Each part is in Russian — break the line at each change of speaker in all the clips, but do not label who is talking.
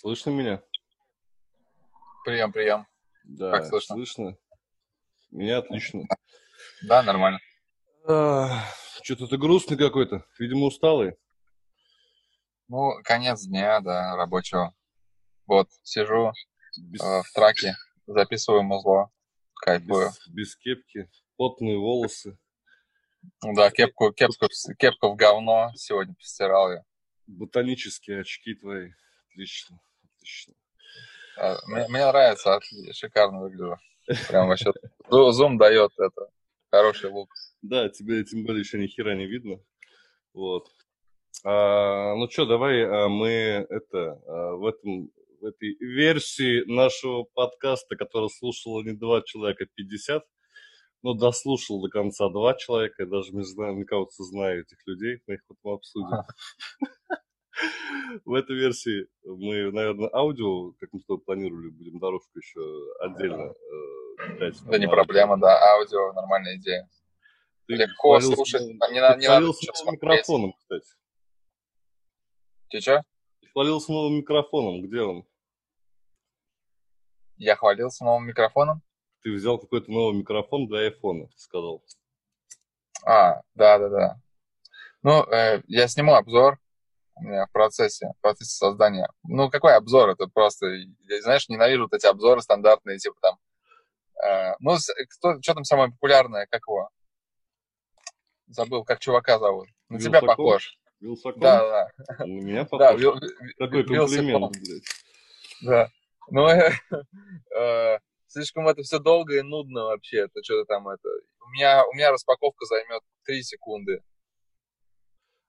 Слышно меня?
Прием, прием.
Да,
Как слышно?
слышно. Меня отлично.
Да, нормально.
Что-то ты грустный какой-то. Видимо, усталый.
Ну, конец дня, да, рабочего. Вот, сижу
Без,
э, в траке, записываю музло, кайфую.
без, без кепки, потные волосы,
Ну Да, кепку, кепку, кепку в говно сегодня постирал я.
ботанические очки твои. Отлично, отлично.
Э, Мне, мне нравится, шикарно выгляжу. Прям вообще. Зу- Зум дает это. Хороший лук.
Да, тебе тем более еще ни хера не видно. Вот. А, ну что, давай а, мы это а, в этом в этой версии нашего подкаста, который слушало не два человека, а 50, но дослушал до конца два человека, я даже не знаю, мне кажется, знаю этих людей, мы их потом обсудим. В этой версии мы, наверное, аудио, как мы с тобой планировали, будем дорожку еще отдельно э, читать.
Да не
На
проблема, да. Аудио, нормальная идея. Легко слушать, не не надо
микрофоном, кстати.
Ты?
Ты хвалился новым микрофоном. Где он?
Я хвалился новым микрофоном?
Ты взял какой-то новый микрофон для айфона, сказал.
А, да, да, да. Ну, э, я сниму обзор в процессе, в процессе создания. Ну, какой обзор? Это просто, я, знаешь, ненавижу вот эти обзоры стандартные, типа там, э, ну, кто, что там самое популярное, как его? Забыл, как чувака зовут. На тебя
Вилсаком?
похож.
Вилсаком?
Да, да.
На меня
Да,
похож?
Вил-
Какой
Вилсаком.
комплимент, блядь.
Да. Ну, э, слишком это все долго и нудно вообще. Это что-то там это. У меня, у меня распаковка займет 3 секунды.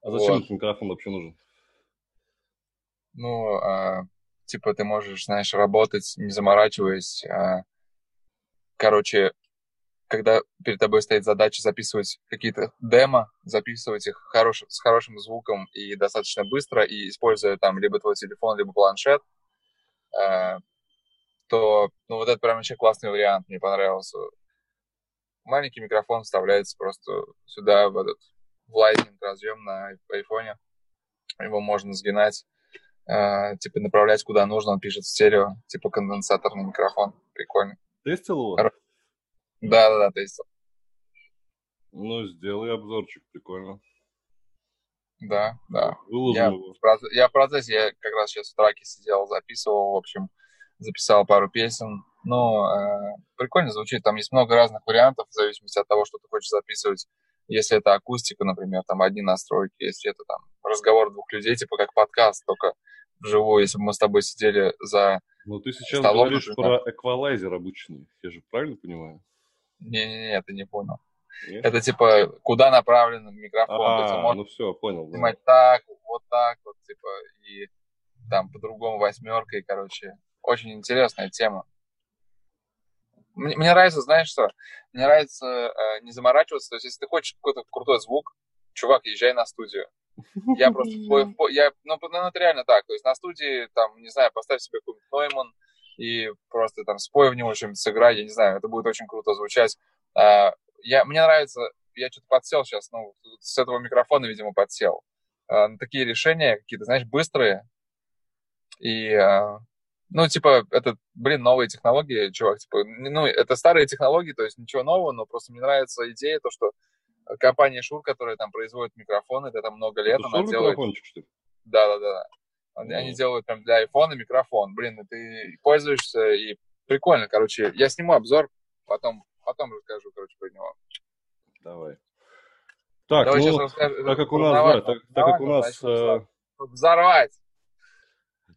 А зачем
Вот.
этот микрофон вообще нужен?
Ну, а, типа ты можешь, знаешь, работать, не заморачиваясь. а, короче, когда перед тобой стоит задача записывать какие-то демо, записывать их хорош, с хорошим звуком и достаточно быстро, и используя там либо твой телефон, либо планшет, а, то, ну, вот это прям вообще классный вариант, мне понравился. Маленький микрофон вставляется просто сюда, в этот, в Lightning разъем на айфоне. Его можно сгинать, э, типа направлять куда нужно, он пишет в стерео, типа конденсаторный микрофон. Прикольно.
Тестил его?
Да-да-да, то есть,
Ну, сделай обзорчик, прикольно.
да, да.
Выложим
Я
его.
в, я в процессе, я как раз сейчас в траке сидел, записывал, в общем, записал пару песен. Ну, э, прикольно звучит, там есть много разных вариантов в зависимости от того, что ты хочешь записывать. Если это акустика, например, там одни настройки, если это там разговор двух людей, типа как подкаст, только вживую, если бы мы с тобой сидели за...
Ну, ты сейчас
Столом
говоришь
уже,
про эквалайзер обычный. Я же правильно понимаю?
Не-не-не, ты не понял.
Нет?
Это типа, куда направлен микрофон.
А, ну все, понял. да.
снимать так, вот так, вот, типа, и там по-другому восьмеркой, короче. Очень интересная тема. Мне, мне нравится, знаешь что? Мне нравится э, не заморачиваться. То есть, если ты хочешь какой-то крутой звук, чувак, езжай на студию. Я просто, я, ну, ну, это реально так. То есть, на студии, там, не знаю, поставь себе какой-нибудь Нойман и просто там спой в него что-нибудь, сыграй, я не знаю, это будет очень круто звучать. А, я, мне нравится, я что-то подсел сейчас, ну, с этого микрофона, видимо, подсел. А, на такие решения какие-то, знаешь, быстрые. И, а, ну, типа, это, блин, новые технологии, чувак, типа, ну, это старые технологии, то есть ничего нового, но просто мне нравится идея, то, что компания Шур, которая там производит микрофоны, это там много лет,
Это
она
Shure
делает...
микрофончик, что ли?
Да-да-да. Они,
Ну.
они делают прям для айфона микрофон. Блин, и ты пользуешься, и прикольно, короче. Я сниму обзор, потом, потом расскажу, короче, про него.
Давай. Так,
Давай
ну,
расскажу.
так как у нас, да, так, так как у нас, э,
Взорвать!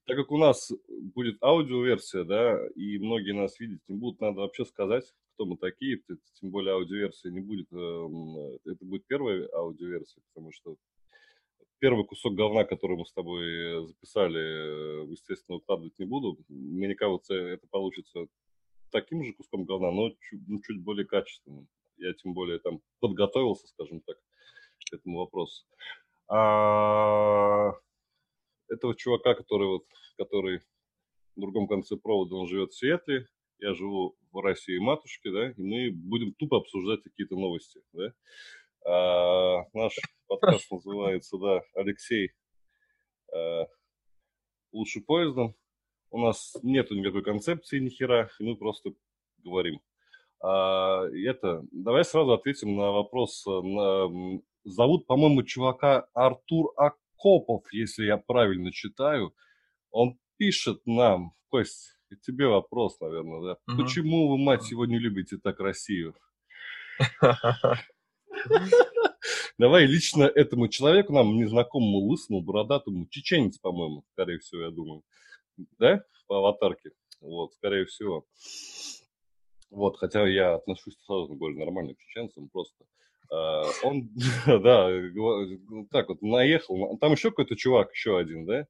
так как у нас будет аудиоверсия, да, и многие нас видеть не будут, надо вообще сказать, кто мы такие, тем более аудиоверсия не будет, эм, это будет первая аудиоверсия, потому что первый кусок говна, который мы с тобой э, записали, э, естественно, выкладывать не буду. Мне кажется, это получится таким же куском говна, но чуть, ну, чуть более качественным. Я тем более там подготовился, скажем так, к этому вопросу. А этого чувака, который вот, который в другом конце провода, он живет в Сиэтле, я живу в России матушке, да, и мы будем тупо обсуждать какие-то новости, да. А, наш подкаст называется, да, Алексей а, лучше поездом. у нас нету никакой концепции ни хера, и мы просто говорим. А, это, давай сразу ответим на вопрос. На, зовут, по-моему, чувака Артур Акопов, если я правильно читаю. Он пишет нам, Кость, тебе вопрос, наверное, да? Угу. Почему вы, мать его, не любите так Россию? Давай лично этому человеку, нам незнакомому, лысому, бородатому, чеченец, по-моему, скорее всего, я думаю, да, по аватарке, вот, скорее всего. Вот, хотя я отношусь сразу более нормально к чеченцам, просто. Uh, он, да, так вот, наехал. Там еще какой-то чувак, еще один, да?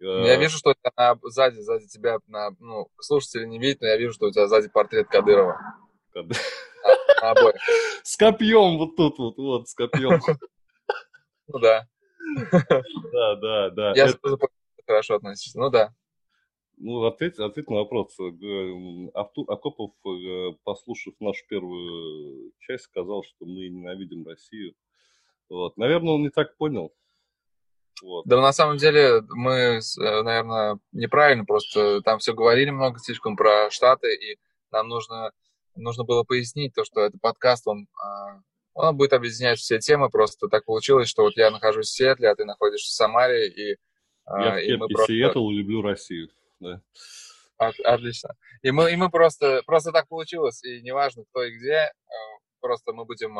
Uh, я вижу, что тебя сзади, сзади тебя, на, ну, слушатели не видят, но я вижу, что у тебя сзади портрет Кадырова. Кадырова.
На обоих. С копьем вот тут вот, вот, с копьем.
Ну да.
Да, да, да.
Я хорошо относишься, ну да.
Ну, ответь, ответь на вопрос. Артур Акопов, э, послушав нашу первую часть, сказал, что мы ненавидим Россию. Вот. Наверное, он не так понял.
Вот. Да, на самом деле, мы, э, наверное, неправильно просто там все говорили много слишком про Штаты, и нам нужно нужно было пояснить то, что это подкаст, он, а, он будет объединять все темы, просто так получилось, что вот я нахожусь в Сиэтле, а ты находишься в Самаре, и,
а, я и мы просто... Сиэтл люблю Россию, да.
Отлично. И мы, и мы просто, просто так получилось, и неважно кто и где, а, просто мы будем,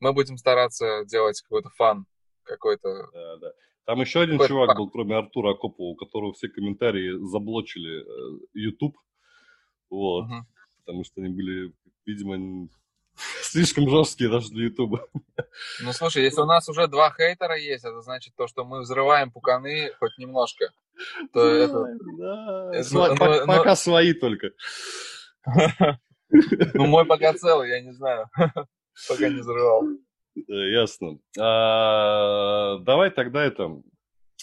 мы будем стараться делать какой-то фан, какой-то...
Да, да. Там еще один чувак фан. был, кроме Артура Акопова, у которого все комментарии заблочили э, YouTube. Вот. Угу потому что они были, видимо, слишком жесткие даже для Ютуба.
Ну, слушай, если у нас уже два хейтера есть, это значит то, что мы взрываем пуканы хоть немножко. То да, это...
да. Это, Сво... ну, пока, ну... пока свои только.
Ну, мой пока целый, я не знаю. Пока не взрывал.
Ясно. А, давай тогда это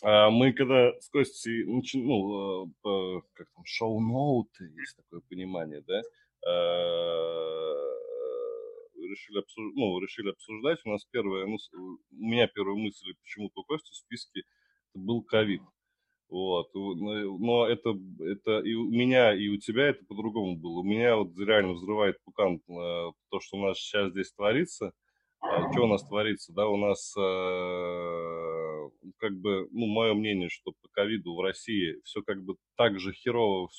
а мы когда с Костей, ну, э, как там, шоу-ноуты, есть такое понимание, да, Э, решили, обсуж... ну, решили обсуждать. У нас первая, ну, у меня первая мысль, почему-то у Кости в списке это был ковид. Вот. Но это, это и у меня, и у тебя это по-другому было. У меня вот реально взрывает пукан э, то, что у нас сейчас здесь творится. А что у нас творится? Да, у нас э, как бы, ну, мое мнение, что по ковиду в России все как бы так же херово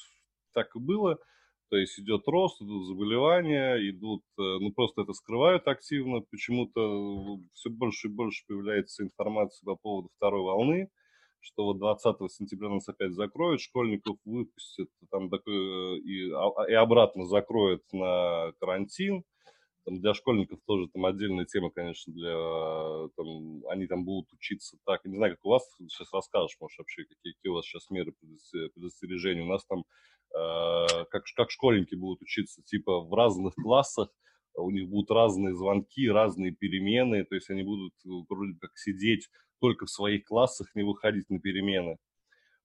так и было – то есть идет рост, идут заболевания, идут, э, ну просто это скрывают активно, почему-то все больше и больше появляется информации по поводу второй волны, что вот 20 сентября нас опять закроют, школьников выпустят там такой, э, и, а, и обратно закроют на карантин. Там для школьников тоже там отдельная тема, конечно, для там, они там будут учиться так. Я не знаю, как у вас сейчас расскажешь, может, вообще, какие, какие у вас сейчас меры предостережения. У нас там Э, как, как школьники будут учиться, типа в разных классах, у них будут разные звонки, разные перемены, то есть они будут э, вроде как сидеть только в своих классах, не выходить на перемены.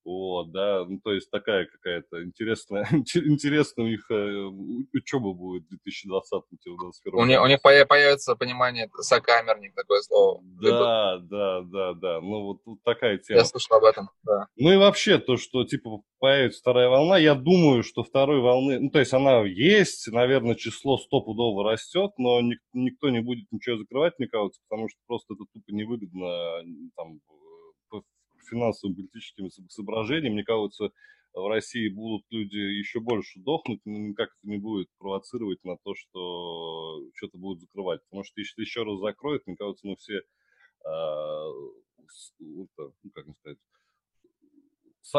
Вот, да, ну, то есть такая какая-то интересная, интересная у них э, учеба будет в 2020-2021
У них, у них появится понимание, сокамерник, такое слово.
Да, да, да, да, ну вот, вот такая тема.
Я слышал об этом, да.
Ну и вообще то, что типа появится вторая волна, я думаю, что второй волны, ну то есть она есть, наверное, число стопудово растет, но ник, никто не будет ничего закрывать, мне кажется, потому что просто это тупо невыгодно там финансовым политическим соображениям, мне кажется, в России будут люди еще больше дохнуть, но никак это не будет провоцировать на то, что что-то будут закрывать. Потому что если еще раз закроют, мне кажется, мы все, э, ну, как сказать,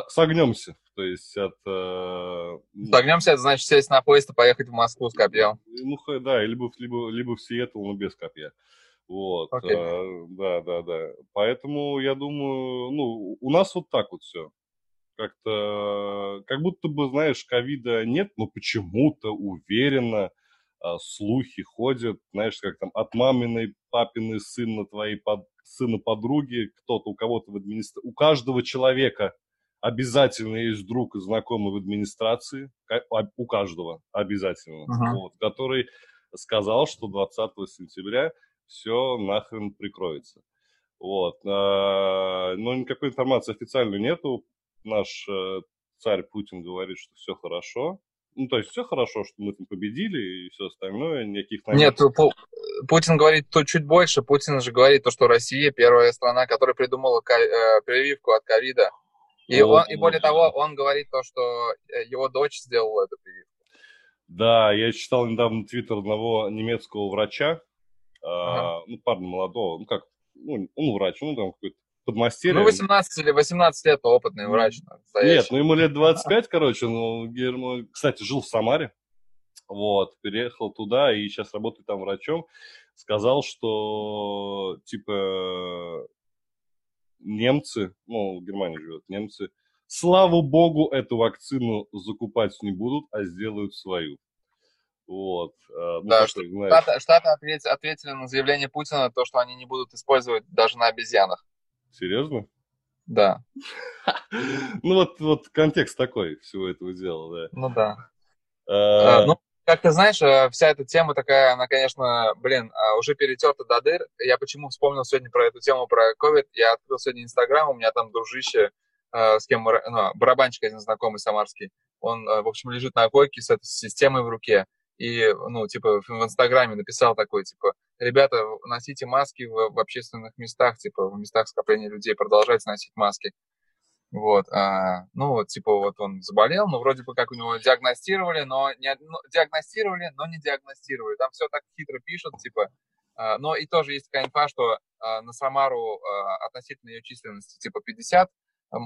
согнемся. То есть от... Э,
согнемся, это значит сесть на поезд и поехать в Москву с копьем.
Ну, да, либо, либо, либо в Сиэтл, но без копья. Вот, okay. э, да, да, да. Поэтому я думаю, ну, у нас вот так вот все. Как-то, как будто бы, знаешь, ковида нет, но почему-то уверенно э, слухи ходят, знаешь, как там от маминой, папиной сына твоей под, сына подруги, кто-то, у кого-то в администрации, у каждого человека обязательно есть друг и знакомый в администрации, у каждого обязательно, uh-huh. вот, который сказал, что 20 сентября все нахрен прикроется. Вот. А, но никакой информации официальной нету. Наш э, царь Путин говорит, что все хорошо, ну, то есть все хорошо, что мы там победили и все остальное, никаких
намеков. Нет, Путин говорит то чуть больше. Путин же говорит то, что Россия первая страна, которая придумала э, прививку от ковида. И, он, и более того, он говорит то, что э, его дочь сделала эту прививку.
Да, я читал недавно твиттер одного немецкого врача, ага. а, ну, парня молодого, ну как, ну, он врач, ну там какой-то подмастерье.
Ну, 18 или 18 лет опытный врач.
Настоящий. Нет, ну ему лет 25, короче, ну, Герман, кстати, жил в Самаре, вот, переехал туда и сейчас работает там врачом, сказал, что, типа, немцы, ну, в Германии живет, немцы, слава богу, эту вакцину закупать не будут, а сделают свою. Вот.
А, ну, да, такой, знаешь... Штаты, Штаты ответили, ответили на заявление Путина, то, что они не будут использовать даже на обезьянах.
Серьезно?
Да.
Ну вот, вот контекст такой всего этого дела, да.
Ну да. А, ну, как ты знаешь, э, вся эта тема такая, она, конечно, блин, а, уже перетерта до дыр. Я почему вспомнил сегодня про эту тему, про COVID? Я открыл сегодня Инстаграм, у меня там дружище, э, с кем, ну, барабанщик один знакомый самарский, он, э, в общем, лежит на койке с этой системой в руке и, ну, типа, в Инстаграме написал такой, типа, ребята, носите маски в, в общественных местах, типа, в местах скопления людей, продолжайте носить маски. Вот, а, ну, вот, типа, вот он заболел, ну, вроде бы как у него диагностировали, но не, ну, диагностировали, но не диагностировали. Там все так хитро пишут, типа, а, но и тоже есть такая инфа, что а, на Самару а, относительно ее численности, типа, 50 а,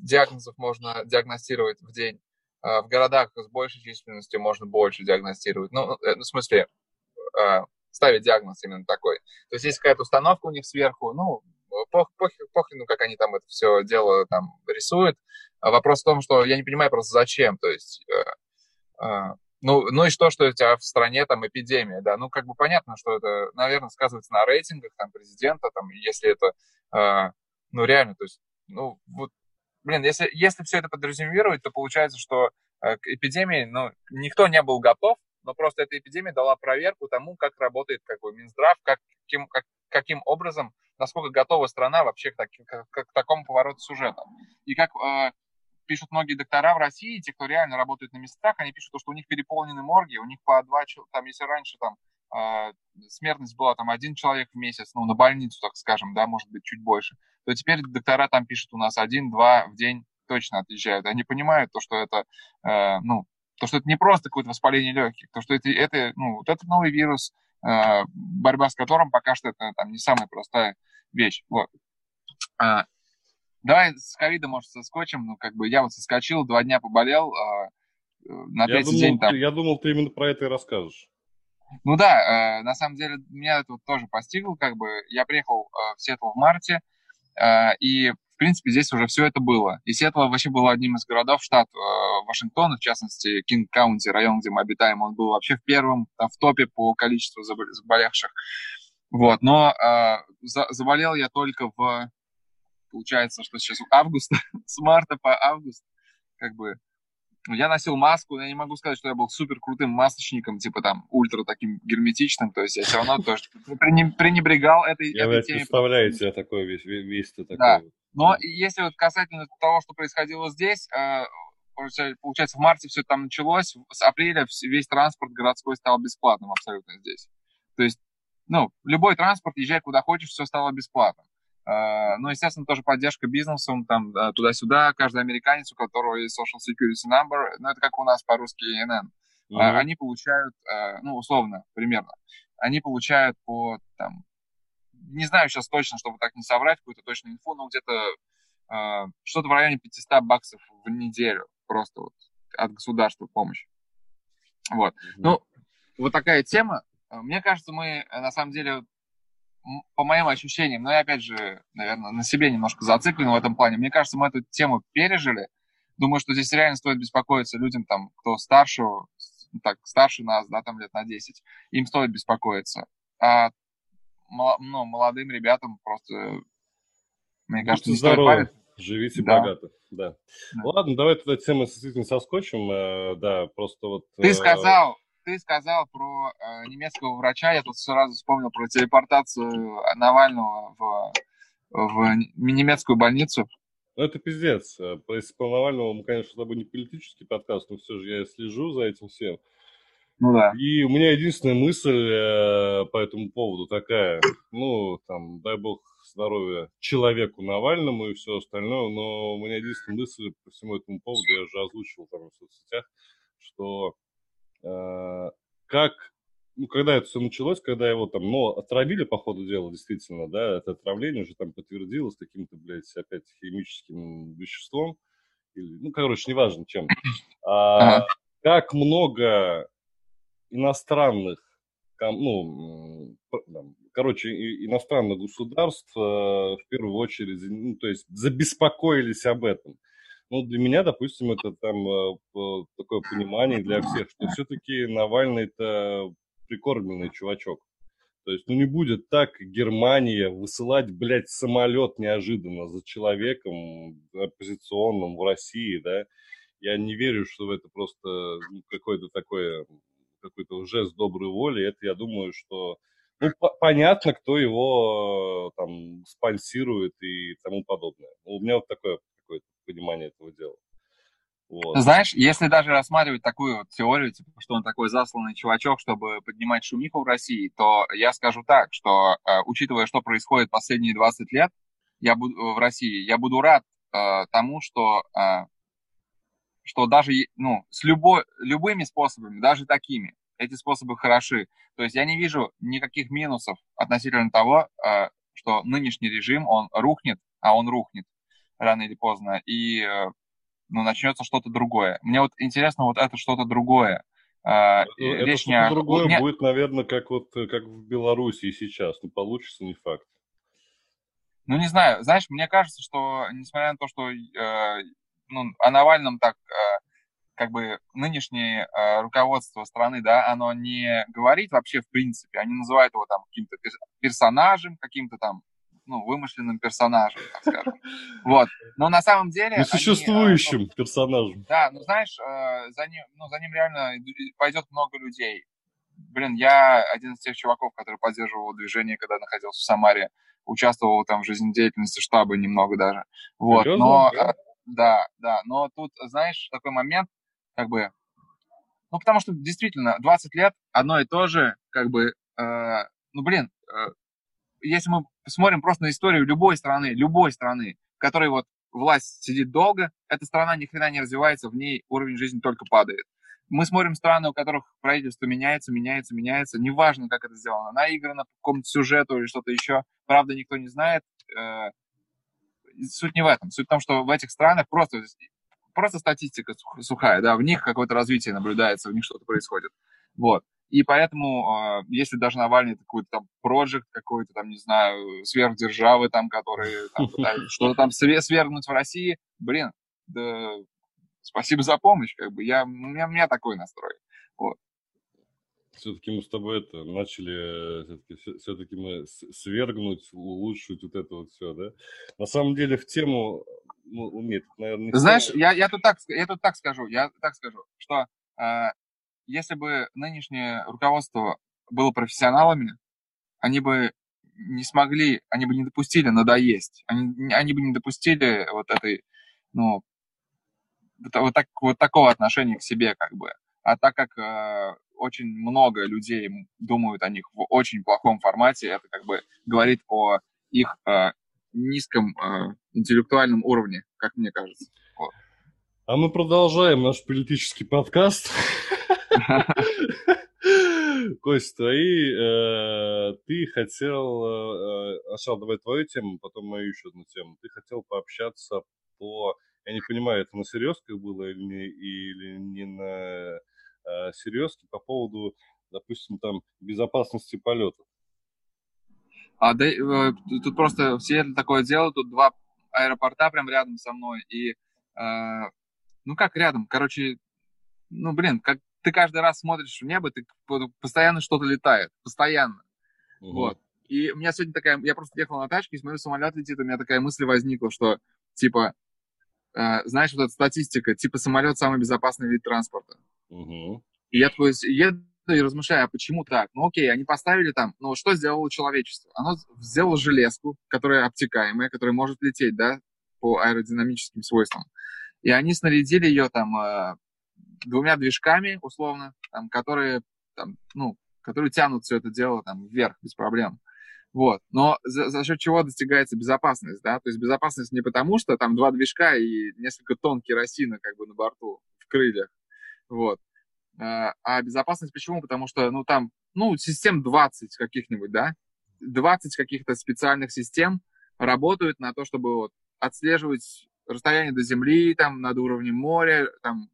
диагнозов можно диагностировать в день, в городах с большей численностью можно больше диагностировать. Ну, э, в смысле, а, ставить диагноз именно такой. То есть есть какая-то установка у них сверху, ну, пох, пох, похрену, как они там это все дело там рисуют. А вопрос в том, что я не понимаю просто зачем. То есть, э, э, ну, ну и что, что у тебя в стране там эпидемия, да? Ну, как бы понятно, что это, наверное, сказывается на рейтингах там президента, там, если это, э, ну, реально, то есть, ну, вот блин, если, если все это подразумевировать, то получается, что э, к эпидемии, ну, никто не был готов, но просто эта эпидемия дала проверку тому, как работает как бы Минздрав, как, каким, как, каким образом, насколько готова страна вообще к, к, к, к такому повороту сюжета. И как э, пишут многие доктора в России, те, кто реально работает на местах, они пишут, что у них переполнены морги, у них по два, там, если раньше там смертность была там один человек в месяц, ну, на больницу, так скажем, да, может быть, чуть больше, то теперь доктора там пишут у нас один-два в день точно отъезжают. Они понимают то, что это, э, ну, то, что это не просто какое-то воспаление легких, то, что это, это ну, вот этот новый вирус, э, борьба с которым пока что это там не самая простая вещь. Вот. А, давай с ковида, может, соскочим. Ну, как бы я вот соскочил, два дня поболел, а,
э, на третий думал, день там... Я думал, ты именно про это и расскажешь.
Ну да, э, на самом деле меня это вот тоже постигло, как бы я приехал э, в Сиэтл в марте, э, и в принципе здесь уже все это было. И Сиэтл вообще был одним из городов штат э, Вашингтона, в частности Кинг-Каунти, район, где мы обитаем, он был вообще в первом, там, в топе по количеству заболевших. Вот, но э, за, заболел я только в, получается, что сейчас август, с марта по август, как бы я носил маску, я не могу сказать, что я был супер крутым масочником, типа там ультра таким герметичным, то есть я все равно тоже пренебрегал этой,
я
этой
теме. представляю себе такой весь, весь ты такой.
Да. Но если вот касательно того, что происходило здесь, э, получается, в марте все там началось, с апреля весь транспорт городской стал бесплатным абсолютно здесь. То есть, ну, любой транспорт, езжай куда хочешь, все стало бесплатным. Uh, ну, естественно, тоже поддержка бизнесом, там, туда-сюда. Каждый американец, у которого есть social security number, ну, это как у нас по-русски ENN, mm-hmm. uh, они получают, ну, условно, примерно, они получают по, там, не знаю сейчас точно, чтобы так не соврать, какую-то точную инфу, но где-то что-то в районе 500 баксов в неделю просто вот от государства помощь. Вот. Mm-hmm. Ну, вот такая тема. Мне кажется, мы, на самом деле, по моим ощущениям, но я опять же, наверное, на себе немножко зациклен в этом плане. Мне кажется, мы эту тему пережили. Думаю, что здесь реально стоит беспокоиться людям, там, кто старше, ну, так, старше нас, да, там лет на 10. Им стоит беспокоиться. А ну, молодым ребятам просто,
мне кажется, не стоит париться. Живите да. богато, да. да. Ладно, давай тогда тему действительно соскочим. Э, да, просто вот...
Ты э, сказал, ты сказал про э, немецкого врача, я тут сразу вспомнил про телепортацию Навального в, в немецкую больницу.
Ну, это пиздец. Если по Навальному, мы, конечно, с тобой не политический подкаст, но все же я слежу за этим всем.
Ну да.
И у меня единственная мысль э, по этому поводу такая, ну, там, дай бог здоровья человеку Навальному и все остальное, но у меня единственная мысль по всему этому поводу, я уже озвучивал там в соцсетях, что э, как, ну, когда это все началось, когда его там, ну, отравили по ходу дела, действительно, да, это отравление уже там подтвердилось каким-то, блядь, опять химическим веществом, или, ну, короче, неважно чем. А, ага. Как много иностранных, ну, короче, иностранных государств э, в первую очередь, ну, то есть забеспокоились об этом. Ну, для меня, допустим, это там э, такое понимание для всех, что все-таки Навальный это прикормленный чувачок. То есть, ну, не будет так Германия высылать, блядь, самолет неожиданно за человеком оппозиционным в России, да. Я не верю, что это просто ну, какое-то такое какой-то жест доброй воли, это, я думаю, что ну, понятно, кто его э, там спонсирует и тому подобное. У меня вот такое какое-то понимание этого дела.
Вот. Знаешь, если даже рассматривать такую вот теорию, типа, что он такой засланный чувачок, чтобы поднимать шумиху в России, то я скажу так, что, э, учитывая, что происходит последние 20 лет я буду, в России, я буду рад э, тому, что э, что даже ну, с любой, любыми способами, даже такими, эти способы хороши. То есть я не вижу никаких минусов относительно того, э, что нынешний режим, он рухнет, а он рухнет рано или поздно, и э, ну, начнется что-то другое. Мне вот интересно вот это что-то другое.
Э, это, Речь это не другое не... будет, наверное, как вот как в Беларуси сейчас. Ну, получится не факт.
Ну, не знаю. Знаешь, мне кажется, что, несмотря на то, что э, ну, о Навальном так э, как бы нынешнее э, руководство страны, да, оно не говорит вообще в принципе, они называют его там каким-то персонажем, каким-то там, ну, вымышленным персонажем, так скажем. Вот. Но на самом деле...
Несуществующим они, э, ну, персонажем.
Да, ну знаешь, э, за, ним, ну, за ним реально пойдет много людей. Блин, я один из тех чуваков, который поддерживал движение, когда находился в Самаре, участвовал там в жизнедеятельности штаба немного даже. Вот, Серьезно? но... Да? Э, да, да, но тут, знаешь, такой момент, как бы, ну, потому что действительно 20 лет одно и то же, как бы, э, ну, блин, э, если мы посмотрим просто на историю любой страны, любой страны, в которой вот власть сидит долго, эта страна ни хрена не развивается, в ней уровень жизни только падает. Мы смотрим страны, у которых правительство меняется, меняется, меняется, неважно, как это сделано, наиграно по какому-то сюжету или что-то еще, правда, никто не знает. Э, суть не в этом. Суть в том, что в этих странах просто просто статистика сухая, да, в них какое-то развитие наблюдается, в них что-то происходит. Вот. И поэтому, э, если даже Навальный какой-то там проект какой-то там, не знаю, сверхдержавы там, которые там, что-то там свергнуть в России, блин, да, спасибо за помощь, как бы, я, у, меня, у меня такой настрой. Вот.
Все-таки мы с тобой это начали, э, все-таки, все-таки мы свергнуть, улучшить вот это вот все, да? На самом деле в тему ну, нет,
наверное, не Знаешь, я, я, тут так, я тут так скажу, я так скажу, что э, если бы нынешнее руководство было профессионалами, они бы не смогли, они бы не допустили надоесть, они, они бы не допустили вот этой, ну, вот, так, вот такого отношения к себе, как бы. А так как э, очень много людей думают о них в очень плохом формате, это как бы говорит о их э, низком э, интеллектуальном уровне, как мне кажется. Вот.
А мы продолжаем наш политический подкаст. Кость, твои, э, ты хотел, э, сначала давай твою тему, потом мою еще одну тему. Ты хотел пообщаться по, я не понимаю, это на серьезках было или не, или не на э, серьезке по поводу, допустим, там безопасности полетов.
А да, э, тут просто в Сиэтле такое дело, тут два аэропорта прям рядом со мной, и, э, ну как рядом, короче, ну блин, как ты каждый раз смотришь в небо, ты постоянно что-то летает, постоянно, угу. вот. И у меня сегодня такая, я просто ехал на тачке, и смотрю, самолет летит, у меня такая мысль возникла, что, типа, э, знаешь, вот эта статистика, типа, самолет самый безопасный вид транспорта. Угу. И я такой еду и размышляю, а почему так? Ну окей, они поставили там, ну что сделало человечество? Оно сделало железку, которая обтекаемая, которая может лететь, да, по аэродинамическим свойствам. И они снарядили ее там э, двумя движками, условно, там, которые, там, ну, которые тянут все это дело там, вверх без проблем. Вот. Но за, за счет чего достигается безопасность, да? То есть безопасность не потому, что там два движка и несколько тонн керосина как бы на борту в крыльях, вот. А, а безопасность почему? Потому что, ну, там, ну, систем 20 каких-нибудь, да? 20 каких-то специальных систем работают на то, чтобы вот отслеживать расстояние до Земли, там, над уровнем моря, там,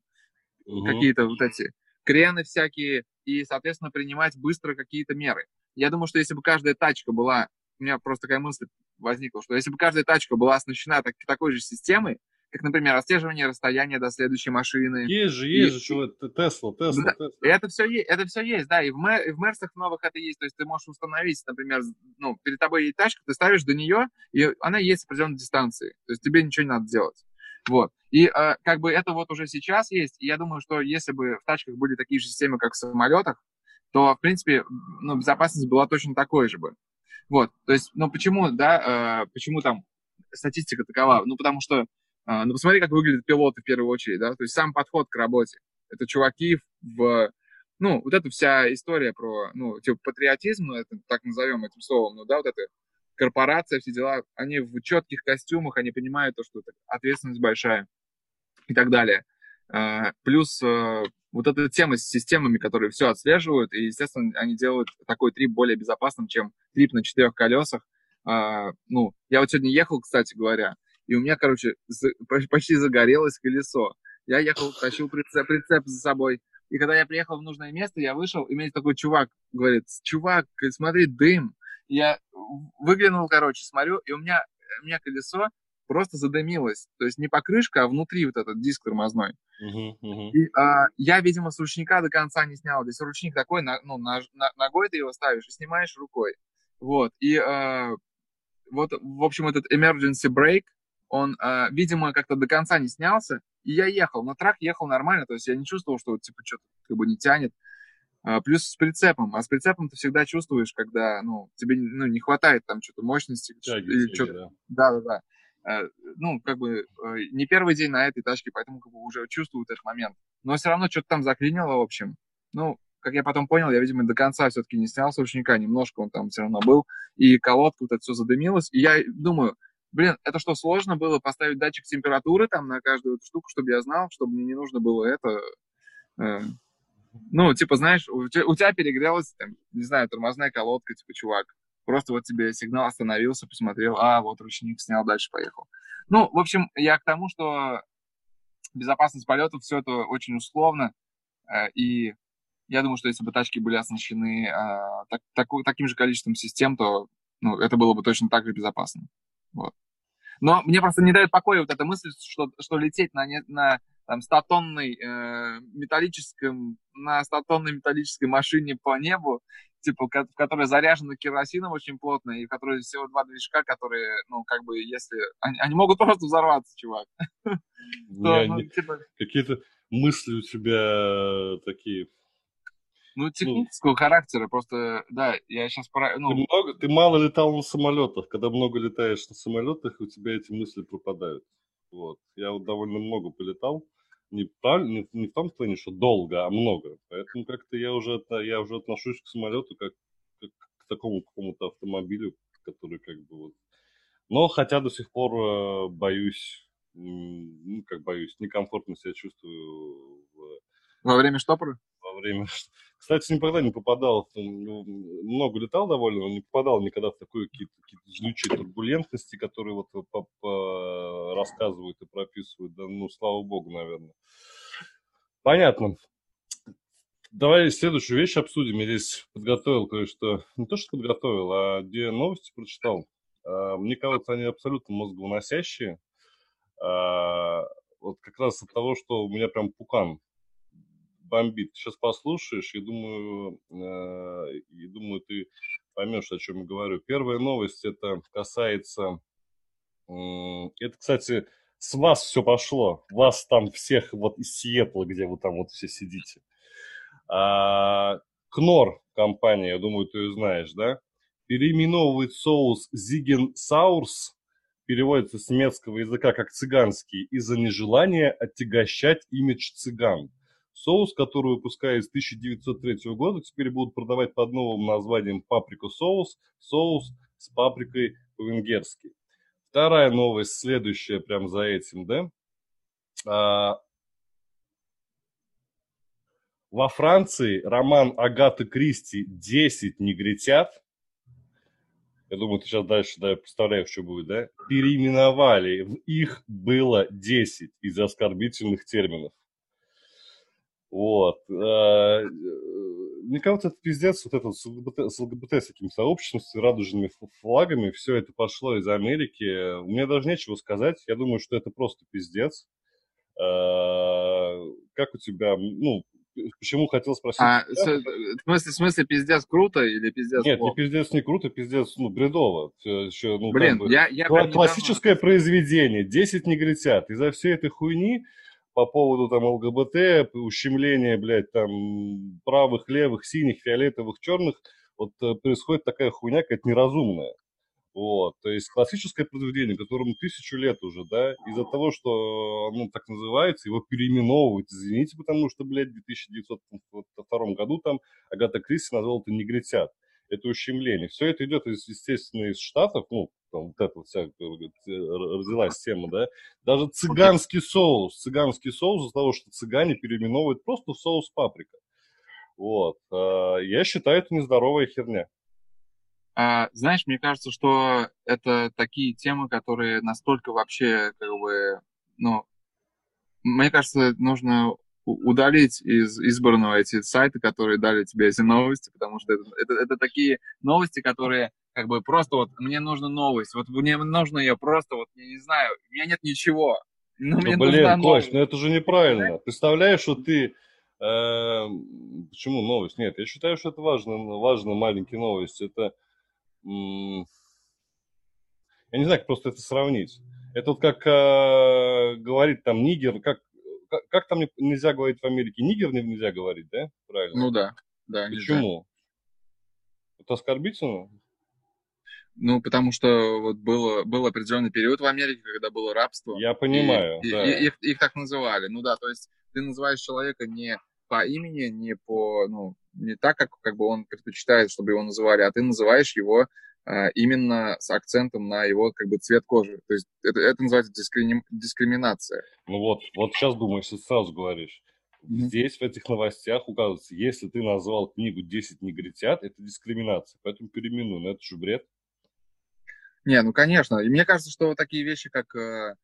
угу. какие-то вот эти крены всякие, и, соответственно, принимать быстро какие-то меры. Я думаю, что если бы каждая тачка была, у меня просто такая мысль возникла, что если бы каждая тачка была оснащена так, такой же системой, как, например, отслеживание расстояния до следующей машины.
Есть же, есть и... же, что это Тесла, Тесла,
да, Тесла. Это все, есть, это все есть, да, и в, Мэр, и в Мерсах новых это есть, то есть ты можешь установить, например, ну, перед тобой есть тачка, ты ставишь до нее, и она есть с определенной дистанции, то есть тебе ничего не надо делать. Вот. И э, как бы это вот уже сейчас есть, и я думаю, что если бы в тачках были такие же системы, как в самолетах, то, в принципе, ну, безопасность была точно такой же бы. Вот, то есть, ну, почему, да, э, почему там статистика такова? Ну, потому что а, ну, посмотри, как выглядят пилоты в первую очередь, да, то есть сам подход к работе. Это чуваки в, ну, вот эта вся история про, ну, типа патриотизм, ну, это так назовем этим словом, ну, да, вот эта корпорация, все дела, они в четких костюмах, они понимают то, что ответственность большая и так далее. А, плюс а, вот эта тема с системами, которые все отслеживают, и, естественно, они делают такой трип более безопасным, чем трип на четырех колесах. Ну, я вот сегодня ехал, кстати говоря, и у меня, короче, почти загорелось колесо. Я ехал, тащил прицеп, прицеп за собой. И когда я приехал в нужное место, я вышел, и мне такой чувак говорит, чувак, смотри, дым. Я выглянул, короче, смотрю, и у меня, у меня колесо просто задымилось. То есть не покрышка, а внутри вот этот диск тормозной. Uh-huh, uh-huh. И а, я, видимо, с ручника до конца не снял. Здесь ручник такой, на, ну, на, на, ногой ты его ставишь и снимаешь рукой. Вот. И а, вот, в общем, этот emergency brake, он, э, видимо, как-то до конца не снялся, и я ехал, но трак ехал нормально, то есть я не чувствовал, что типа что-то как бы не тянет. А, плюс с прицепом. А с прицепом ты всегда чувствуешь, когда ну, тебе ну, не хватает там что-то мощности. Тяги, или что-то. Да, да, да. А, ну, как бы э, не первый день на этой тачке, поэтому как бы уже чувствую этот момент. Но все равно что-то там заклинило, в общем. Ну, как я потом понял, я, видимо, до конца все-таки не снял с ручника, немножко он там все равно был, и колодка вот это все задымилось. И я думаю, Блин, это что, сложно было поставить датчик температуры там на каждую эту штуку, чтобы я знал, чтобы мне не нужно было это... Ну, типа, знаешь, у тебя, у тебя перегрелась, там, не знаю, тормозная колодка, типа, чувак. Просто вот тебе сигнал остановился, посмотрел, а, вот ручник снял, дальше поехал. Ну, в общем, я к тому, что безопасность полетов, все это очень условно, э, и я думаю, что если бы тачки были оснащены э, так, так, таким же количеством систем, то ну, это было бы точно так же безопасно. Вот. Но мне просто не дает покоя вот эта мысль, что, что лететь на, на там, 100-тонной э, металлическом, на 100-тонной металлической машине по небу, типа, в которой заряжена керосином очень плотно, и в которой всего два движка, которые, ну, как бы, если... Они, они могут просто взорваться, чувак.
Ну, типа какие-то мысли у тебя такие
ну, ну, технического ну, характера просто, да, я сейчас... Про,
ну... ты, много, ты мало летал на самолетах. Когда много летаешь на самолетах, у тебя эти мысли пропадают. Вот. Я вот довольно много полетал. Не, не, не в том плане, что долго, а много. Поэтому как-то я уже, я уже отношусь к самолету как, как к такому какому-то автомобилю, который как бы вот... Но хотя до сих пор э, боюсь, ну, как боюсь, некомфортно себя чувствую. В...
Во время штопора?
Во время кстати, никогда не попадал, ну, много летал довольно, но не попадал никогда в такую какие-то, какие-то жлючие турбулентности, которые вот по, по, рассказывают и прописывают. Да, ну, слава богу, наверное. Понятно. Давай следующую вещь обсудим. Я здесь подготовил кое-что. Не то, что подготовил, а где новости прочитал. А, мне кажется, они абсолютно мозговыносящие. А, вот как раз от того, что у меня прям пукан бомбит. Сейчас послушаешь, и думаю, э, и думаю, ты поймешь, о чем я говорю. Первая новость, это касается, это, кстати, с вас все пошло. Вас там всех вот из Сиэтла, где вы там вот все сидите. А, Кнор компания, я думаю, ты ее знаешь, да? Переименовывает соус Зиген Саурс переводится с немецкого языка как цыганский из-за нежелания отягощать имидж цыган. Соус, который выпускают с 1903 года, теперь будут продавать под новым названием паприка соус, соус с паприкой по-венгерски. Вторая новость, следующая прям за этим, да. А, во Франции роман Агаты Кристи «Десять негритят» я думаю, ты сейчас дальше да, представляешь, что будет, да? Переименовали. В их было 10 из-за оскорбительных терминов. Вот. А, мне кажется, это пиздец, вот это с ЛГБТ, с ЛГБТ с такими сообществом, с радужными флагами, все это пошло из Америки. Мне даже нечего сказать. Я думаю, что это просто пиздец. А, как у тебя, ну, почему хотел спросить? А,
в, смысле, в смысле, пиздец круто или пиздец
Нет, плохо? не пиздец не круто, пиздец, ну, бредово. Еще, ну,
Блин, как бы, я, я
Классическое недавно... произведение, 10 негритят. Из-за всей этой хуйни по поводу там ЛГБТ, ущемления, блядь, там правых, левых, синих, фиолетовых, черных, вот э, происходит такая хуйня, какая-то неразумная. Вот, то есть классическое произведение, которому тысячу лет уже, да, из-за того, что оно так называется, его переименовывают, извините, потому что, блядь, в 1902 году там Агата Кристи назвала это негритят. Это ущемление. Все это идет, естественно, из Штатов, ну, там вот эта вся э, родилась тема, да. Даже цыганский соус, цыганский соус из-за того, что цыгане переименовывают просто в соус паприка. Вот. А, я считаю, это нездоровая херня.
А, знаешь, мне кажется, что это такие темы, которые настолько вообще, как бы, ну, мне кажется, нужно удалить из избранного эти сайты, которые дали тебе эти новости, потому что это, это, это такие новости, которые как бы просто вот мне нужна новость, вот мне нужно ее просто, вот я не знаю, у меня нет ничего.
Но ну, мне блин, Кость, ну это же неправильно. Представляешь, что ты... Э, почему новость? Нет, я считаю, что это важно, важно маленькие новости. Это я не знаю, как просто это сравнить. Это вот как э, говорит там нигер, как, как, как там нельзя говорить в Америке? Нигер нельзя говорить, да? Правильно?
Ну да, да.
Почему? Нельзя. Это оскорбительно?
Ну, потому что вот было, был определенный период в Америке, когда было рапство.
Я понимаю,
и,
да.
И, и, их, их так называли. Ну да, то есть ты называешь человека не по имени, не по, ну, не так, как, как бы он предпочитает, чтобы его называли, а ты называешь его именно с акцентом на его как бы цвет кожи. То есть это, это называется дискрими... дискриминация.
Ну вот, вот сейчас думаешь, ты сразу говоришь. Mm-hmm. Здесь в этих новостях указывается, если ты назвал книгу «10 негритят», это дискриминация, поэтому переименуй, но это же бред.
Не, ну конечно. И мне кажется, что такие вещи, как э,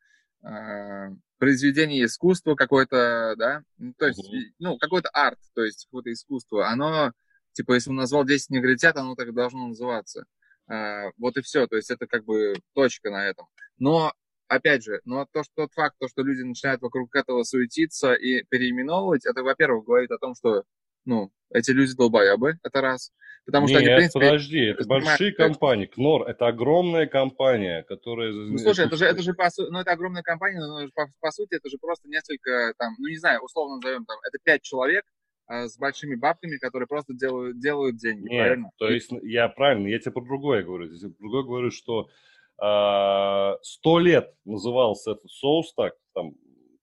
э, произведение искусства какое-то, да, ну, то есть, mm-hmm. ну, какой-то арт, то есть какое-то искусство, оно, типа, если он назвал 10 негритят, оно так должно называться. Э, вот и все, то есть это как бы точка на этом. Но, опять же, но то, что, тот факт, то, что люди начинают вокруг этого суетиться и переименовывать, это, во-первых, говорит о том, что ну, эти люди долбоебы, это раз. Потому
что Нет, они, в принципе... подожди, это большие компании. КНОР – это огромная компания, которая...
Ну, слушай, это же, это же по сути, ну, это огромная компания, но по, по сути это же просто несколько, там, ну, не знаю, условно назовем, там, это пять человек, с большими бабками, которые просто делают, делают деньги,
Нет, правильно? то есть я правильно, я тебе про другое говорю. Я тебе про другое говорю, что а, сто лет назывался этот соус так, там,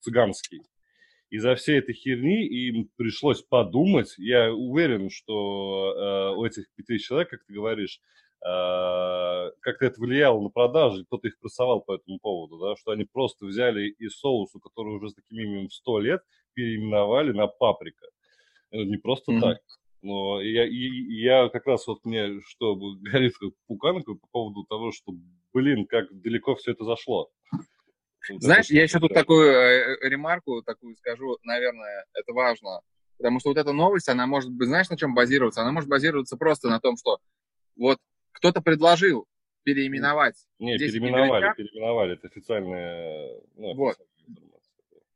цыганский, из-за всей этой херни им пришлось подумать. Я уверен, что э, у этих пяти человек, как ты говоришь, э, как-то это влияло на продажи, кто-то их прессовал по этому поводу, да, что они просто взяли из соуса, который уже с таким именем 100 лет, переименовали на паприка. Это не просто mm-hmm. так. Но я, и, я как раз вот мне, что горит как пуканка по поводу того, что, блин, как далеко все это зашло.
Знаешь, я еще тут такую э, ремарку такую скажу, наверное, это важно. Потому что вот эта новость, она может быть, знаешь, на чем базироваться? Она может базироваться просто на том, что вот кто-то предложил переименовать.
Не, переименовали, переименовали. Это официальная, ну,
вот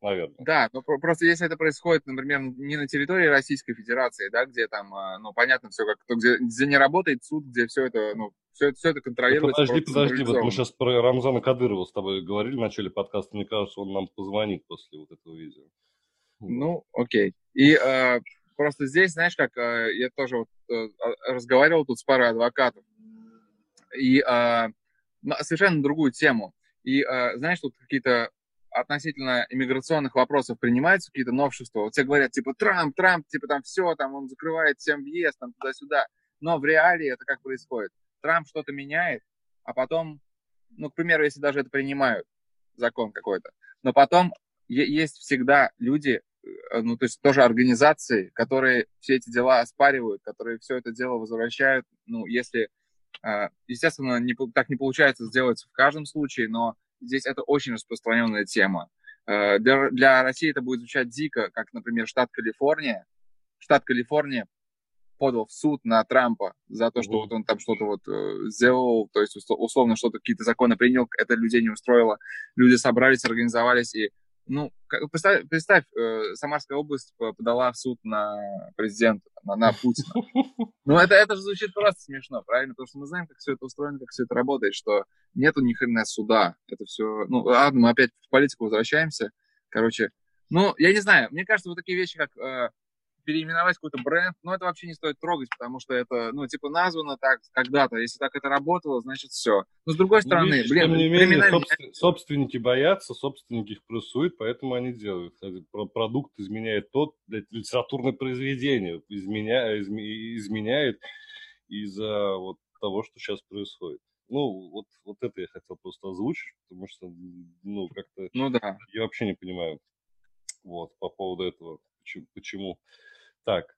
наверное.
Да, но просто если это происходит, например, не на территории Российской Федерации, да, где там, а, ну, понятно все, как, где, где не работает суд, где все это, ну, все, все это контролируется.
Ну, подожди, подожди, вот мы сейчас про Рамзана Кадырова с тобой говорили в начале подкаста, мне кажется, он нам позвонит после вот этого видео.
Ну, окей. И э, просто здесь, знаешь, как э, я тоже вот, э, разговаривал тут с парой адвокатов, и э, на совершенно другую тему. И э, знаешь, тут какие-то относительно иммиграционных вопросов принимаются какие-то новшества. Вот все говорят, типа, Трамп, Трамп, типа, там все, там он закрывает всем въезд, там туда-сюда. Но в реалии это как происходит? Трамп что-то меняет, а потом, ну, к примеру, если даже это принимают, закон какой-то, но потом есть всегда люди, э, ну, то есть тоже организации, которые все эти дела оспаривают, которые все это дело возвращают, ну, если, э, естественно, не, так не получается сделать в каждом случае, но здесь это очень распространенная тема. Э, для, для России это будет звучать дико, как, например, штат Калифорния. Штат Калифорния подал в суд на Трампа за то, что вот он там что-то вот э, сделал, то есть условно что-то какие-то законы принял, это людей не устроило. Люди собрались, организовались и ну, представь, представь э, Самарская область подала в суд на президента, на, на Путина. Ну, это, это же звучит просто смешно, правильно? Потому что мы знаем, как все это устроено, как все это работает, что нету ни хрена суда. Это все... Ну, ладно, мы опять в политику возвращаемся. Короче, ну, я не знаю, мне кажется, вот такие вещи, как э, переименовать какой-то бренд, но это вообще не стоит трогать, потому что это, ну, типа, названо так когда-то. Если так это работало, значит, все. Но с другой ну, стороны, ну, видишь, блин,
тем не менее, собствен, собственники боятся, собственники их прессуют, поэтому они делают. Продукт изменяет тот, литературное произведение изменя, изменяет из-за вот того, что сейчас происходит. Ну, вот, вот это я хотел просто озвучить, потому что, ну, как-то...
Ну, да.
Я вообще не понимаю, вот, по поводу этого, почему, почему так.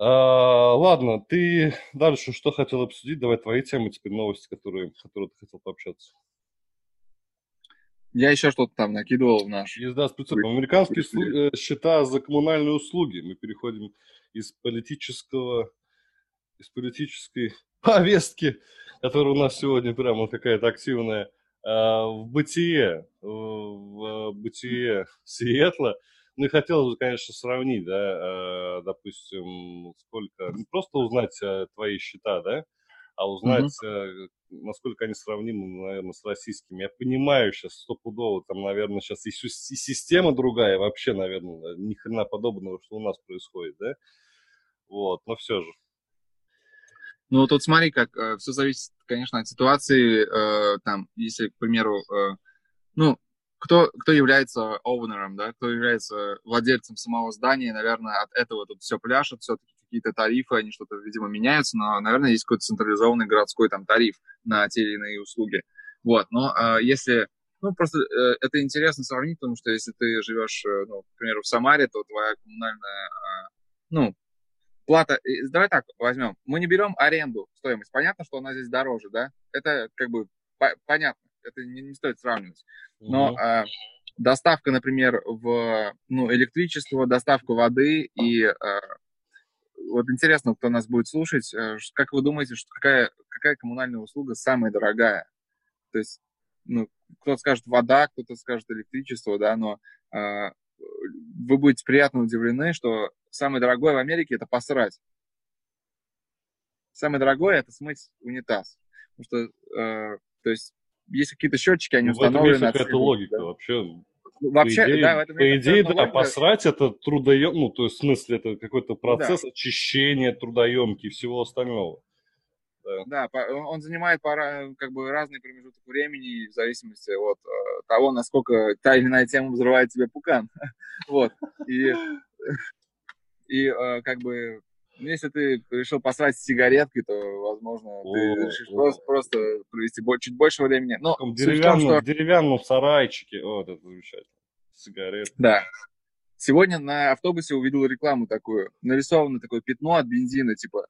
А, ладно, ты дальше что хотел обсудить? Давай твои темы, теперь новости, которые, которые ты хотел пообщаться.
Я еще что-то там накидывал в наш...
Езда с прицепом. Американские слу... Э, счета за коммунальные услуги. Мы переходим из политического, из политической повестки, которая у нас сегодня прямо какая-то активная, а, в бытие, в бытие Сиэтла. Ну и хотелось бы, конечно, сравнить, да, э, допустим, сколько, не просто узнать э, твои счета, да, а узнать, mm-hmm. насколько они сравнимы, наверное, с российскими. Я понимаю сейчас стопудово, там, наверное, сейчас и, и система другая, вообще, наверное, ни хрена подобного, что у нас происходит, да, вот, но все же.
Ну, тут смотри, как э, все зависит, конечно, от ситуации. Э, там, если, к примеру, э, ну, кто, кто является оунером, да, кто является владельцем самого здания, наверное, от этого тут все пляшет, все-таки какие-то тарифы, они что-то, видимо, меняются, но, наверное, есть какой-то централизованный городской там тариф на те или иные услуги. Вот, но э, если, ну, просто э, это интересно сравнить, потому что если ты живешь, э, ну, к примеру, в Самаре, то твоя коммунальная, э, ну, плата, давай так возьмем, мы не берем аренду, стоимость, понятно, что она здесь дороже, да, это как бы по понятно, это не, не стоит сравнивать. Но угу. э, доставка, например, в ну, электричество, доставка воды и э, вот интересно, кто нас будет слушать, э, как вы думаете, что какая, какая коммунальная услуга самая дорогая? То есть, ну, кто-то скажет вода, кто-то скажет электричество, да, но э, вы будете приятно удивлены, что самое дорогое в Америке это посрать. Самое дорогое это смыть унитаз. Потому что, э, то есть, есть какие-то счетчики, они ну, установлены. В этом
есть какая-то логика да. вообще.
Вообще,
по идее,
да, в этом
по идее, да, логика. посрать это трудоем, ну, то есть, в смысле, это какой-то процесс да. очищения трудоемкий и всего остального.
Да, да он занимает пора, как бы разный промежуток времени в зависимости от э, того, насколько та или иная тема взрывает тебе пукан. вот. И, и э, как бы ну, если ты решил посрать сигареткой, то, возможно, о, ты решишь о. Просто, просто провести чуть больше времени. Но
в деревянном, том, что... деревянном сарайчике. О, это замечательно. Сигарет.
Да. Сегодня на автобусе увидел рекламу такую. Нарисовано такое пятно от бензина, типа.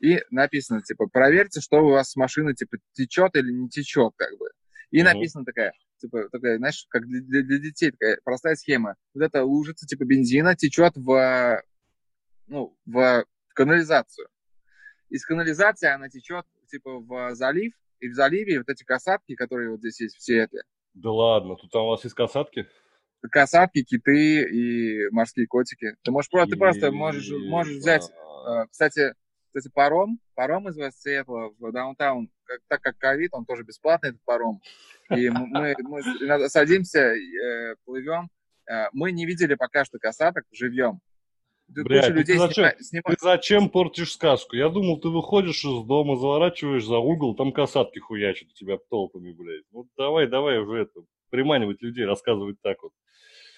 И написано, типа, проверьте, что у вас машина, типа, течет или не течет, как бы. И угу. написано такая, типа, такая, знаешь, как для, для, для детей такая простая схема. Вот это лужица, типа, бензина течет в ну, в канализацию. Из канализации она течет типа в залив, и в заливе вот эти касатки, которые вот здесь есть, все это.
Да ладно, тут там у вас есть касатки?
Касатки, киты и морские котики. Ты можешь просто, ты просто можешь, можешь взять, кстати, кстати, паром, паром из Вест-Сиэтла в даунтаун, как, так как ковид, он тоже бесплатный, этот паром. И мы, мы садимся, плывем. Мы не видели пока что касаток живьем.
Блядь, куча людей ты зачем, снимает... ты зачем портишь сказку? Я думал, ты выходишь из дома, заворачиваешь за угол, там касатки хуячат у тебя толпами, блядь. Ну давай, давай уже это, приманивать людей, рассказывать так вот.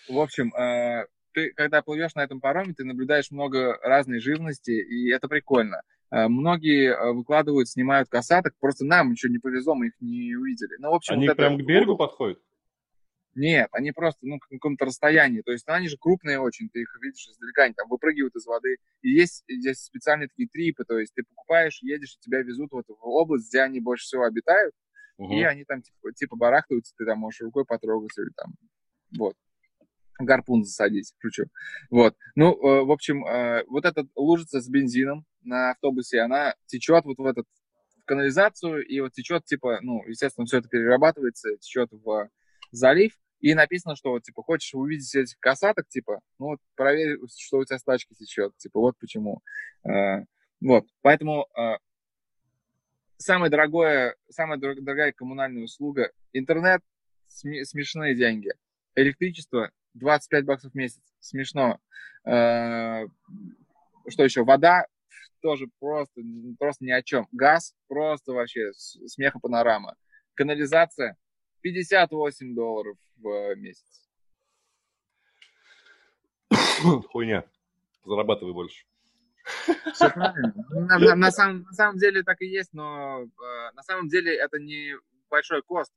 В общем, э, ты, когда плывешь на этом пароме, ты наблюдаешь много разной живности, и это прикольно. Э, многие э, выкладывают, снимают касаток, просто нам еще не повезло, мы их не увидели.
Ну, в общем, Они вот прям это... к берегу подходят?
Нет, они просто, ну, на каком-то расстоянии. То есть, ну, они же крупные очень, ты их видишь издалека, они там выпрыгивают из воды. И есть здесь специальные такие трипы, то есть ты покупаешь, едешь, и тебя везут вот в область, где они больше всего обитают, угу. и они там типа, типа барахтаются, ты там можешь рукой потрогать или там, вот гарпун засадить, шучу. Вот. Ну, э, в общем, э, вот эта лужица с бензином на автобусе, она течет вот в этот в канализацию, и вот течет, типа, ну, естественно, все это перерабатывается, течет в залив, и написано, что вот, типа, хочешь увидеть этих касаток, типа, ну, вот проверь, что у тебя с тачки течет, типа, вот почему. Э, вот, поэтому самое дорогое, самая дорогая коммунальная услуга, интернет, смешные деньги, электричество 25 баксов в месяц. Смешно. Э, что еще? Вода тоже просто, просто ни о чем. Газ просто вообще смеха панорама. Канализация 58 долларов в месяц.
Хуйня. Зарабатывай больше.
Все правильно. На, на, на, самом, на самом деле так и есть, но э, на самом деле это не большой кост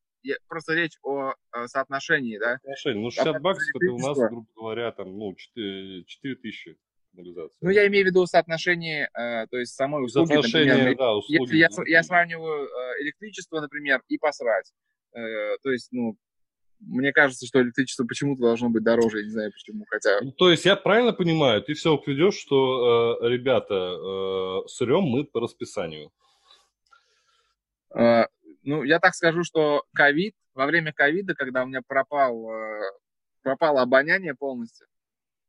просто речь о, о соотношении, да?
Соотношение. Ну, 60 баксов это у нас, грубо говоря, там, ну, 4, 4 тысячи канализации.
Ну, я имею в виду соотношение, э, то есть самой услуги,
Соотношение, например, да, услуги.
Если я, я сравниваю э, электричество, например, и посрать, э, то есть, ну, мне кажется, что электричество почему-то должно быть дороже, я не знаю почему, хотя...
Ну, то есть я правильно понимаю, ты все ведешь, что, э, ребята, э, сырем мы по расписанию.
Э, ну, я так скажу, что ковид, во время ковида, когда у меня пропал, э, пропало обоняние полностью,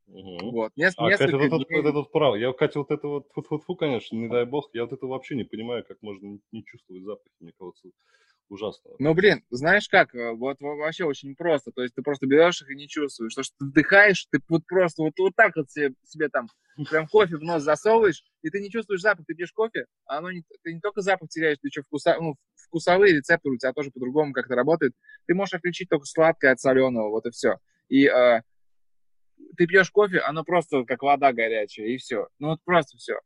Угу. Вот. Неск- а, Катя, вот дней... это, вот прав. Я, Катя, вот это вот, фу -фу -фу, конечно, не дай бог, я вот это вообще не понимаю, как можно не чувствовать запахи, мне кажется, ужасно.
Ну, блин, знаешь как, э, вот вообще очень просто, то есть ты просто берешь их и не чувствуешь, то, что ты вдыхаешь, ты вот просто вот, вот так вот себе, себе там прям кофе в нос засовываешь, и ты не чувствуешь запах, ты пьешь кофе, а оно не, ты не только запах теряешь, ты еще вкуса, ну, вкусовые рецепторы у тебя тоже по-другому как-то работают, ты можешь отличить только сладкое от соленого, вот и все. И э, ты пьешь кофе, оно просто как вода горячая, и все. Ну вот просто все.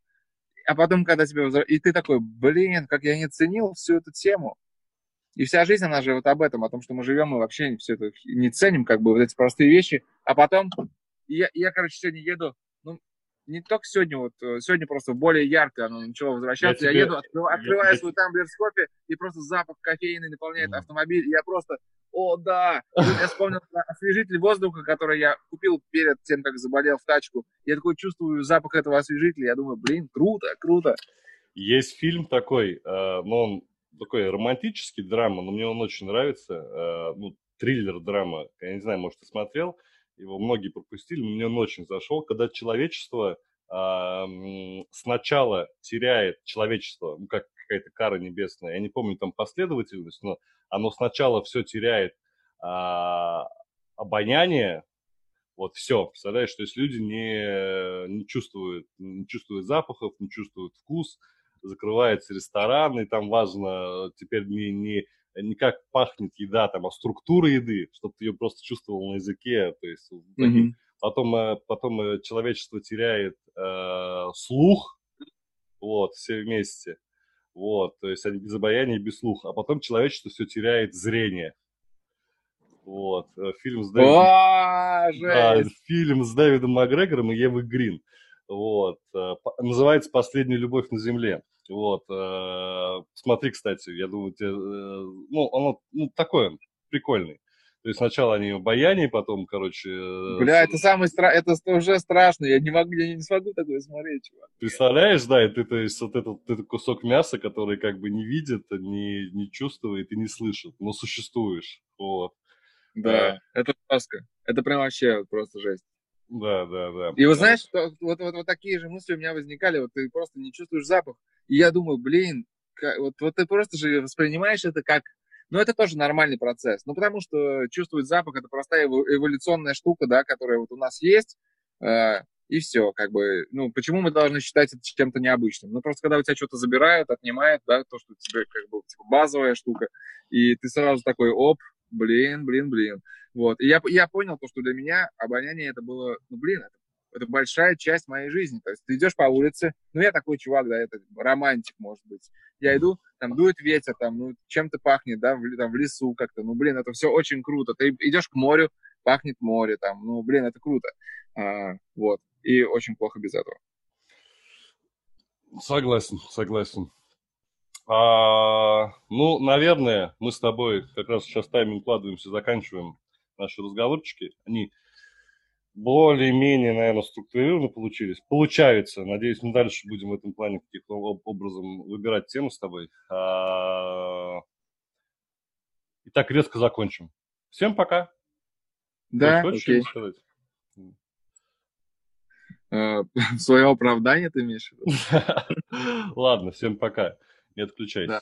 А потом, когда тебе возвращ... И ты такой, блин, как я не ценил всю эту тему. И вся жизнь, она же вот об этом, о том, что мы живем и вообще все это не ценим, как бы вот эти простые вещи. А потом, я, я короче, сегодня еду не только сегодня, вот э, сегодня просто более ярко оно начало возвращаться. Я, я тебе... еду, открываю, открываю я... свой тамблер с кофе, и просто запах кофейный наполняет mm. автомобиль. И я просто, о, да! Я вспомнил освежитель воздуха, который я купил перед тем, как заболел в тачку. Я такой чувствую запах этого освежителя. Я думаю, блин, круто, круто.
Есть фильм такой, э, но он такой романтический драма, но мне он очень нравится. Э, ну, триллер драма. Я не знаю, может, ты смотрел? Его многие пропустили, но мне он очень зашел, когда человечество э, сначала теряет человечество, ну, как какая-то кара небесная, я не помню там последовательность, но оно сначала все теряет э, обоняние, вот все, представляешь, то есть люди не, не чувствуют, не чувствуют запахов, не чувствуют вкус, закрывается ресторан, и там важно теперь не, не не как пахнет еда, там, а структура еды, чтобы ты ее просто чувствовал на языке. То есть mm-hmm. потом, э, потом э, человечество теряет э, слух, вот, все вместе. Вот, то есть они без обаяния и без слуха. А потом человечество все теряет зрение. Вот, э, фильм с Дэвидом... О, да, фильм с Дэвидом Макгрегором и Евой Грин. Вот, называется «Последняя любовь на земле». Вот. Э, смотри, кстати, я думаю, тебе, э, ну, оно ну, такое, прикольный. То есть сначала они в баянии, потом, короче...
Э, Бля, это самый стра... это уже страшно, я не могу, я не смогу такое смотреть, чувак.
Представляешь, да, и ты, то есть, вот этот, этот кусок мяса, который как бы не видит, не, не чувствует и не слышит, но существуешь, вот.
Да, а... это жестко, это прям вообще просто жесть.
Да, да, да.
И вот знаешь, вот, вот, вот, вот такие же мысли у меня возникали, вот ты просто не чувствуешь запах. И я думаю, блин, как, вот, вот ты просто же воспринимаешь это как... Ну, это тоже нормальный процесс. Ну, потому что чувствовать запах – это простая эволюционная штука, да, которая вот у нас есть. Э, и все, как бы, ну, почему мы должны считать это чем-то необычным? Ну, просто когда у тебя что-то забирают, отнимают, да, то, что тебе, как бы, типа, базовая штука, и ты сразу такой, оп, блин, блин, блин. Вот, и я, я понял то, что для меня обоняние это было, ну, блин, это, это большая часть моей жизни. То есть ты идешь по улице, ну, я такой чувак, да, это романтик, может быть. Я иду, там дует ветер, там, ну, чем-то пахнет, да, в, там, в лесу как-то, ну, блин, это все очень круто. Ты идешь к морю, пахнет море, там, ну, блин, это круто. А, вот и очень плохо без этого.
Согласен, согласен. А, ну, наверное, мы с тобой как раз сейчас тайминг укладываемся, заканчиваем наши разговорчики. Они более-менее, наверное, структурированно получились. Получается. Надеюсь, мы дальше будем в этом плане каким-то образом выбирать тему с тобой. А... И так резко закончим. Всем пока.
Да, окей. Сказать? Э, свое оправдание ты имеешь в виду?
Ладно, всем пока. Не отключайтесь.